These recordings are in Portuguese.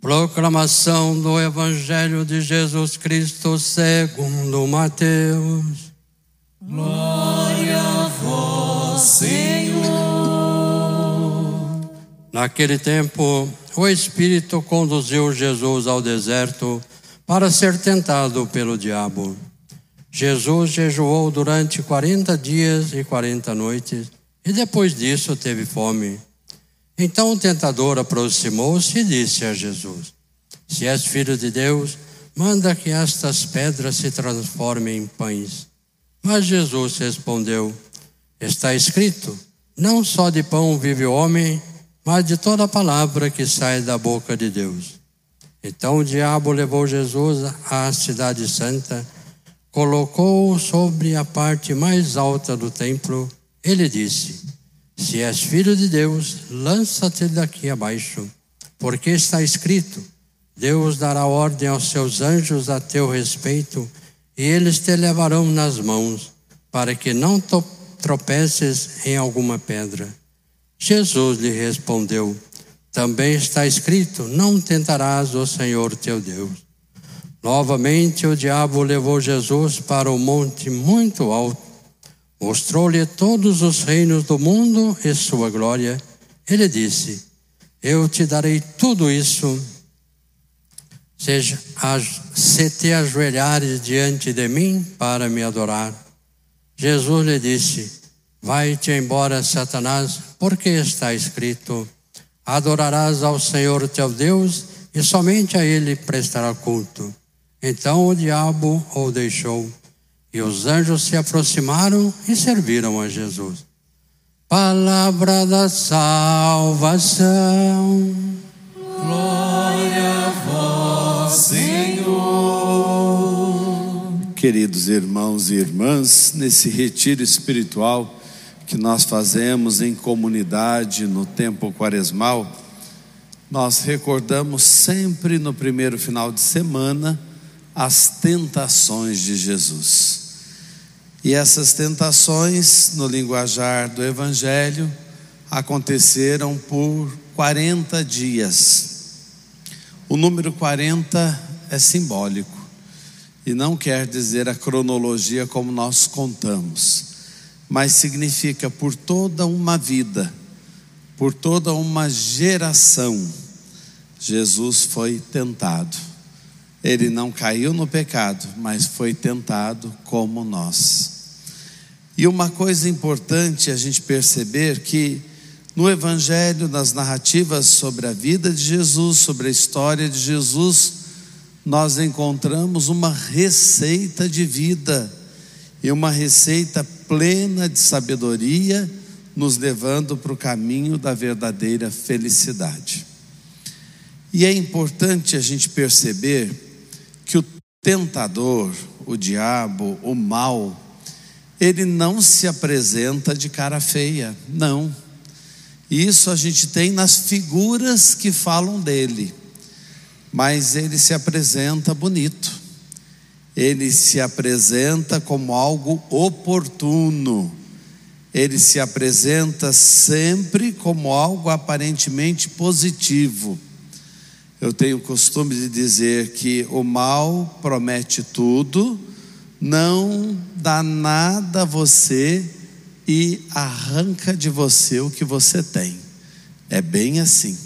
Proclamação do Evangelho de Jesus Cristo segundo Mateus. Glória a vós, Senhor. Naquele tempo, o Espírito conduziu Jesus ao deserto para ser tentado pelo diabo. Jesus jejuou durante quarenta dias e quarenta noites e depois disso teve fome. Então o tentador aproximou-se e disse a Jesus: Se és filho de Deus, manda que estas pedras se transformem em pães. Mas Jesus respondeu: Está escrito: Não só de pão vive o homem, mas de toda palavra que sai da boca de Deus. Então o diabo levou Jesus à cidade santa, colocou-o sobre a parte mais alta do templo. Ele disse: se és filho de Deus, lança-te daqui abaixo, porque está escrito: Deus dará ordem aos seus anjos a teu respeito, e eles te levarão nas mãos, para que não tropeces em alguma pedra. Jesus lhe respondeu: Também está escrito: Não tentarás o Senhor teu Deus. Novamente o diabo levou Jesus para um monte muito alto Mostrou-lhe todos os reinos do mundo e sua glória. Ele disse: Eu te darei tudo isso, seja, se te ajoelhares diante de mim para me adorar. Jesus lhe disse: Vai-te embora, Satanás, porque está escrito: Adorarás ao Senhor teu Deus e somente a ele prestará culto. Então o diabo o deixou e os anjos se aproximaram e serviram a Jesus. Palavra da salvação. Glória a vós, Senhor. Queridos irmãos e irmãs, nesse retiro espiritual que nós fazemos em comunidade no tempo quaresmal, nós recordamos sempre no primeiro final de semana as tentações de Jesus. E essas tentações, no linguajar do Evangelho, aconteceram por 40 dias. O número 40 é simbólico e não quer dizer a cronologia como nós contamos, mas significa por toda uma vida, por toda uma geração, Jesus foi tentado. Ele não caiu no pecado, mas foi tentado como nós. E uma coisa importante a gente perceber que no Evangelho, nas narrativas sobre a vida de Jesus, sobre a história de Jesus, nós encontramos uma receita de vida e uma receita plena de sabedoria, nos levando para o caminho da verdadeira felicidade. E é importante a gente perceber tentador, o diabo, o mal, ele não se apresenta de cara feia, não. Isso a gente tem nas figuras que falam dele, mas ele se apresenta bonito, ele se apresenta como algo oportuno, ele se apresenta sempre como algo aparentemente positivo. Eu tenho o costume de dizer que o mal promete tudo, não dá nada a você e arranca de você o que você tem. É bem assim.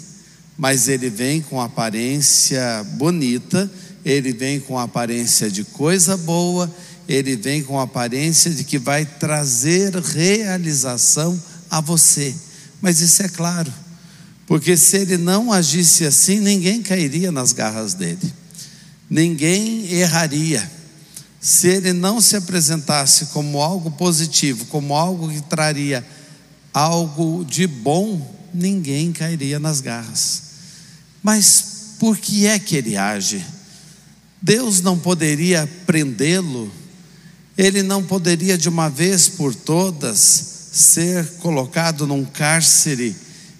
Mas ele vem com aparência bonita, ele vem com aparência de coisa boa, ele vem com aparência de que vai trazer realização a você. Mas isso é claro porque se ele não agisse assim, ninguém cairia nas garras dele, ninguém erraria. Se ele não se apresentasse como algo positivo, como algo que traria algo de bom, ninguém cairia nas garras. Mas por que é que ele age? Deus não poderia prendê-lo, ele não poderia de uma vez por todas ser colocado num cárcere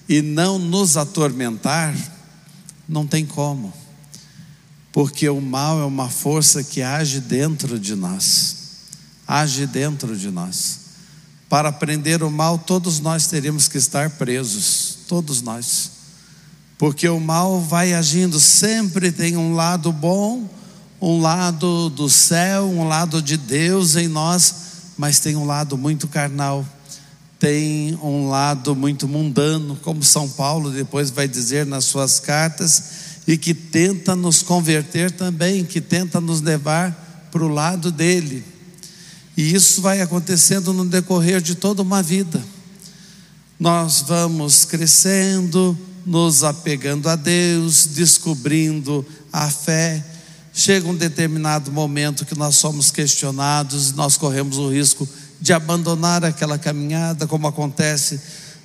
e não nos atormentar, não tem como, porque o mal é uma força que age dentro de nós, age dentro de nós. Para prender o mal, todos nós teríamos que estar presos, todos nós. Porque o mal vai agindo, sempre tem um lado bom, um lado do céu, um lado de Deus em nós, mas tem um lado muito carnal, tem um lado muito mundano, como São Paulo depois vai dizer nas suas cartas, e que tenta nos converter também, que tenta nos levar para o lado dele. E isso vai acontecendo no decorrer de toda uma vida. Nós vamos crescendo, nos apegando a Deus, descobrindo a fé. Chega um determinado momento que nós somos questionados, nós corremos o risco de abandonar aquela caminhada, como acontece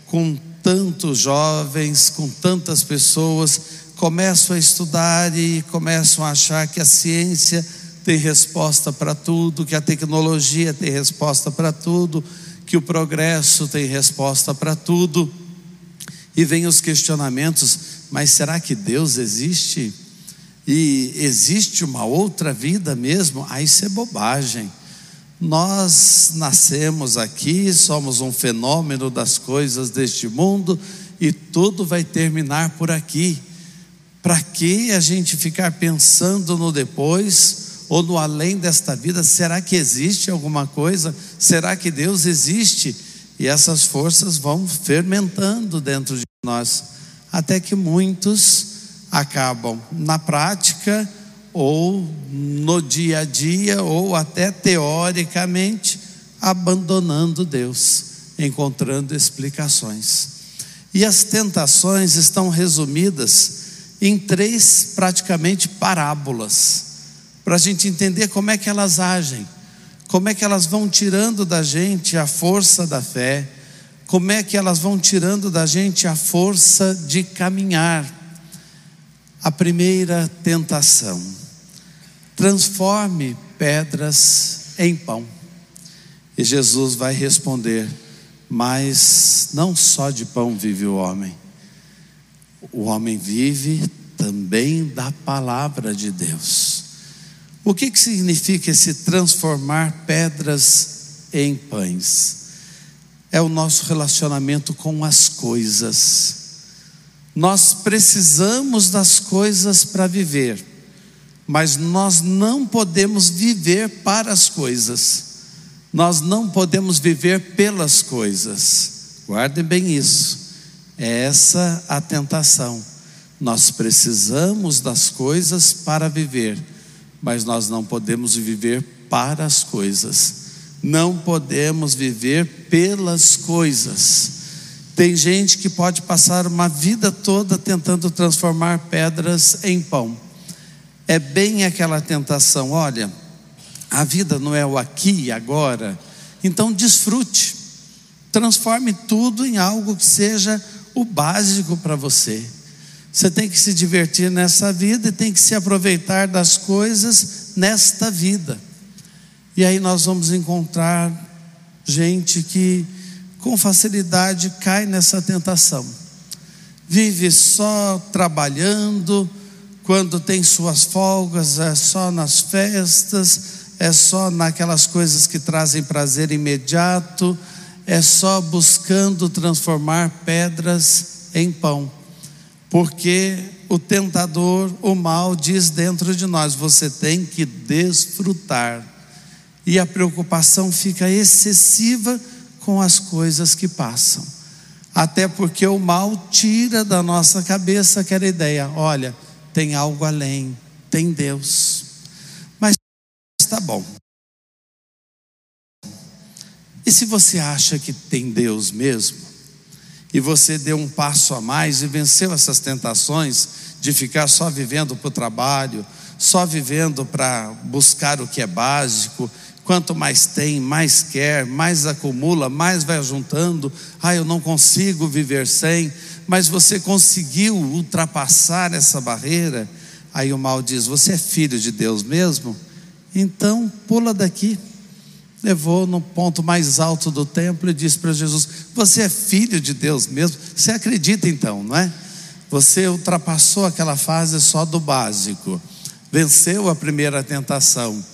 com tantos jovens, com tantas pessoas, começam a estudar e começam a achar que a ciência tem resposta para tudo, que a tecnologia tem resposta para tudo, que o progresso tem resposta para tudo. E vem os questionamentos: mas será que Deus existe? E existe uma outra vida mesmo? Ah, isso é bobagem. Nós nascemos aqui, somos um fenômeno das coisas deste mundo e tudo vai terminar por aqui. Para que a gente ficar pensando no depois? ou no além desta vida, será que existe alguma coisa? Será que Deus existe? E essas forças vão fermentando dentro de nós, até que muitos acabam na prática ou no dia a dia ou até teoricamente abandonando Deus, encontrando explicações. E as tentações estão resumidas em três praticamente parábolas para a gente entender como é que elas agem, como é que elas vão tirando da gente a força da fé, como é que elas vão tirando da gente a força de caminhar. A primeira tentação: transforme pedras em pão. E Jesus vai responder: Mas não só de pão vive o homem, o homem vive também da palavra de Deus. O que, que significa esse transformar pedras em pães? É o nosso relacionamento com as coisas. Nós precisamos das coisas para viver, mas nós não podemos viver para as coisas, nós não podemos viver pelas coisas. Guardem bem isso, é essa a tentação. Nós precisamos das coisas para viver mas nós não podemos viver para as coisas, não podemos viver pelas coisas. Tem gente que pode passar uma vida toda tentando transformar pedras em pão. É bem aquela tentação, olha, a vida não é o aqui e agora, então desfrute, transforme tudo em algo que seja o básico para você. Você tem que se divertir nessa vida e tem que se aproveitar das coisas nesta vida. E aí nós vamos encontrar gente que com facilidade cai nessa tentação. Vive só trabalhando, quando tem suas folgas, é só nas festas, é só naquelas coisas que trazem prazer imediato, é só buscando transformar pedras em pão porque o tentador, o mal, diz dentro de nós: você tem que desfrutar. E a preocupação fica excessiva com as coisas que passam. Até porque o mal tira da nossa cabeça aquela ideia: olha, tem algo além, tem Deus. Mas está bom. E se você acha que tem Deus mesmo? e você deu um passo a mais e venceu essas tentações de ficar só vivendo para o trabalho, só vivendo para buscar o que é básico. Quanto mais tem, mais quer, mais acumula, mais vai juntando. Ah, eu não consigo viver sem. Mas você conseguiu ultrapassar essa barreira. Aí o mal diz: Você é filho de Deus mesmo? Então pula daqui levou no ponto mais alto do templo e disse para Jesus: Você é filho de Deus mesmo? Você acredita então, não é? Você ultrapassou aquela fase só do básico, venceu a primeira tentação.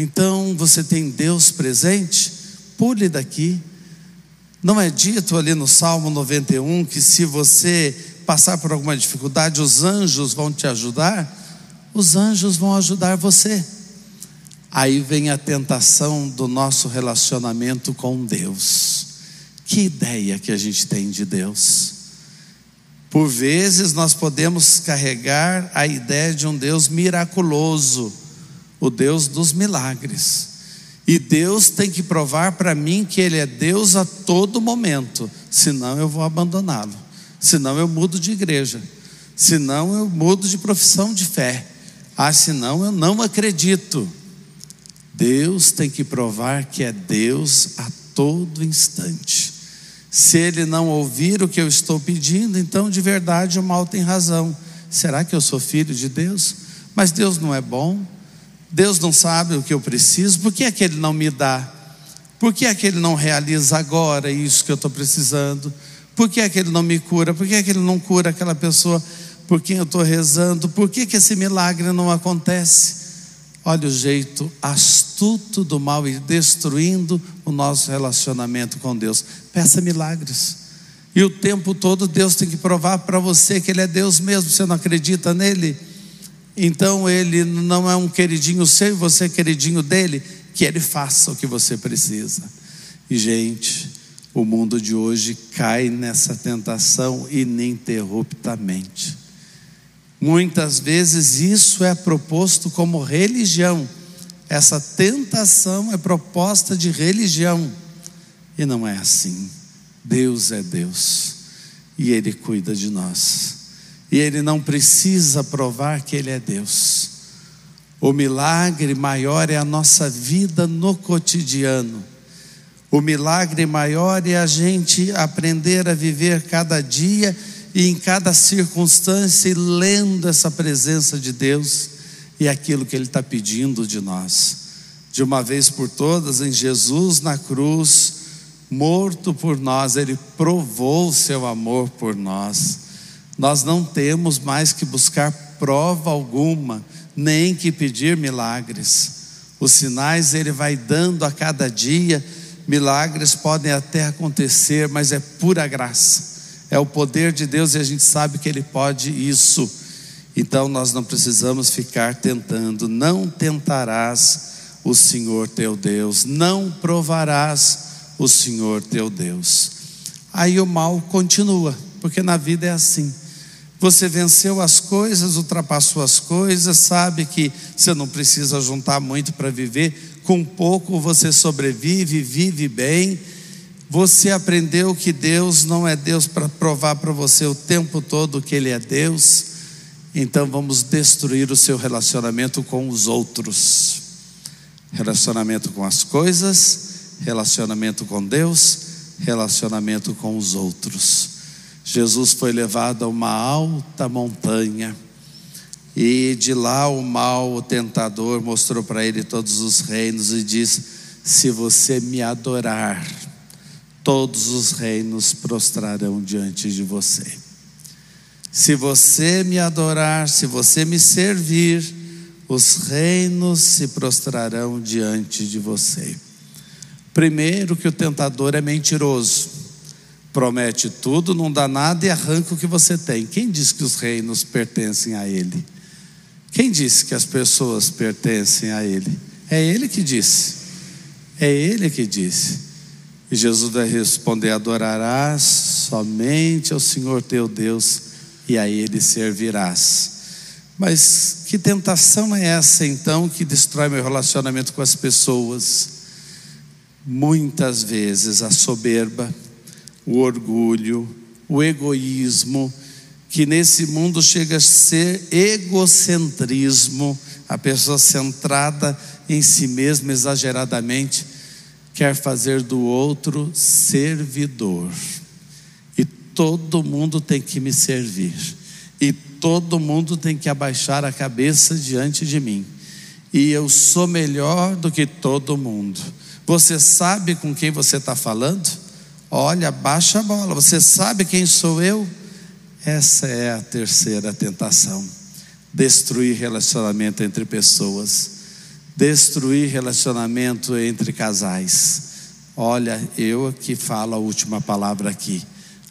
Então você tem Deus presente? Pule daqui. Não é dito ali no Salmo 91 que se você passar por alguma dificuldade, os anjos vão te ajudar? Os anjos vão ajudar você. Aí vem a tentação do nosso relacionamento com Deus. Que ideia que a gente tem de Deus? Por vezes nós podemos carregar a ideia de um Deus miraculoso, o Deus dos milagres. E Deus tem que provar para mim que Ele é Deus a todo momento, senão eu vou abandoná-lo, senão eu mudo de igreja, senão eu mudo de profissão de fé, ah, senão eu não acredito. Deus tem que provar que é Deus a todo instante. Se ele não ouvir o que eu estou pedindo, então de verdade o mal tem razão. Será que eu sou filho de Deus? Mas Deus não é bom? Deus não sabe o que eu preciso? Por que é que Ele não me dá? Por que é que Ele não realiza agora isso que eu estou precisando? Por que é que Ele não me cura? Por que é que Ele não cura aquela pessoa por quem eu estou rezando? Por que, que esse milagre não acontece? Olha o jeito astuto do mal e destruindo o nosso relacionamento com Deus. Peça milagres. E o tempo todo Deus tem que provar para você que Ele é Deus mesmo. Você não acredita nele? Então Ele não é um queridinho seu e você é queridinho dele. Que Ele faça o que você precisa. E, gente, o mundo de hoje cai nessa tentação ininterruptamente. Muitas vezes isso é proposto como religião. Essa tentação é proposta de religião. E não é assim. Deus é Deus. E Ele cuida de nós. E Ele não precisa provar que Ele é Deus. O milagre maior é a nossa vida no cotidiano. O milagre maior é a gente aprender a viver cada dia e em cada circunstância, lendo essa presença de Deus e aquilo que Ele está pedindo de nós. De uma vez por todas, em Jesus na cruz, morto por nós, Ele provou o seu amor por nós. Nós não temos mais que buscar prova alguma, nem que pedir milagres. Os sinais Ele vai dando a cada dia, milagres podem até acontecer, mas é pura graça é o poder de Deus e a gente sabe que Ele pode isso. Então nós não precisamos ficar tentando. Não tentarás o Senhor teu Deus, não provarás o Senhor teu Deus. Aí o mal continua, porque na vida é assim. Você venceu as coisas, ultrapassou as coisas, sabe que você não precisa juntar muito para viver, com pouco você sobrevive, vive bem você aprendeu que Deus não é Deus para provar para você o tempo todo que Ele é Deus, então vamos destruir o seu relacionamento com os outros. Relacionamento com as coisas, relacionamento com Deus, relacionamento com os outros. Jesus foi levado a uma alta montanha, e de lá o mal, o tentador, mostrou para ele todos os reinos e disse: Se você me adorar, todos os reinos prostrarão diante de você. Se você me adorar, se você me servir, os reinos se prostrarão diante de você. Primeiro, que o tentador é mentiroso, promete tudo, não dá nada e arranca o que você tem. Quem disse que os reinos pertencem a ele? Quem disse que as pessoas pertencem a ele? É ele que disse. É ele que disse. E Jesus vai responder: Adorarás somente ao Senhor teu Deus, e a Ele servirás. Mas que tentação é essa então que destrói meu relacionamento com as pessoas? Muitas vezes a soberba, o orgulho, o egoísmo, que nesse mundo chega a ser egocentrismo, a pessoa centrada em si mesma exageradamente quer fazer do outro servidor. E todo mundo tem que me servir. E todo mundo tem que abaixar a cabeça diante de mim. E eu sou melhor do que todo mundo. Você sabe com quem você está falando? Olha, baixa a bola. Você sabe quem sou eu? Essa é a terceira tentação: destruir relacionamento entre pessoas destruir relacionamento entre casais. Olha, eu que falo a última palavra aqui.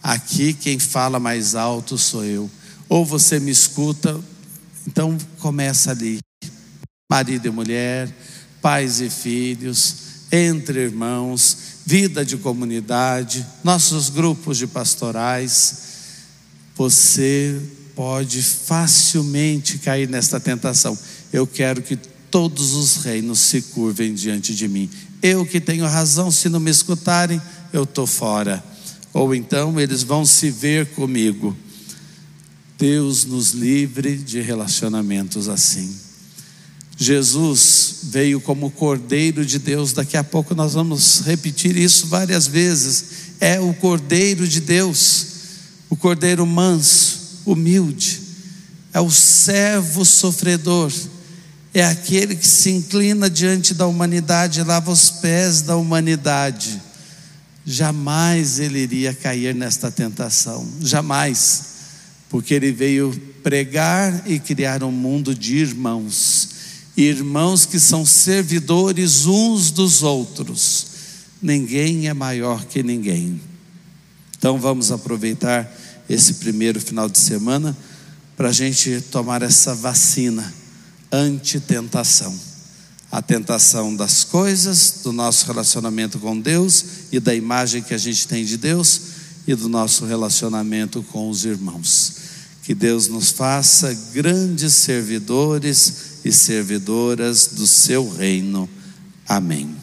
Aqui quem fala mais alto sou eu. Ou você me escuta, então começa ali. Marido e mulher, pais e filhos, entre irmãos, vida de comunidade, nossos grupos de pastorais. Você pode facilmente cair nesta tentação. Eu quero que todos os reinos se curvem diante de mim. Eu que tenho razão, se não me escutarem, eu estou fora. Ou então eles vão se ver comigo. Deus nos livre de relacionamentos assim. Jesus veio como Cordeiro de Deus, daqui a pouco nós vamos repetir isso várias vezes. É o Cordeiro de Deus, o Cordeiro manso, humilde, é o servo sofredor. É aquele que se inclina diante da humanidade, lava os pés da humanidade. Jamais ele iria cair nesta tentação, jamais, porque ele veio pregar e criar um mundo de irmãos, irmãos que são servidores uns dos outros. Ninguém é maior que ninguém. Então vamos aproveitar esse primeiro final de semana para a gente tomar essa vacina antitentação. A tentação das coisas, do nosso relacionamento com Deus e da imagem que a gente tem de Deus e do nosso relacionamento com os irmãos. Que Deus nos faça grandes servidores e servidoras do seu reino. Amém.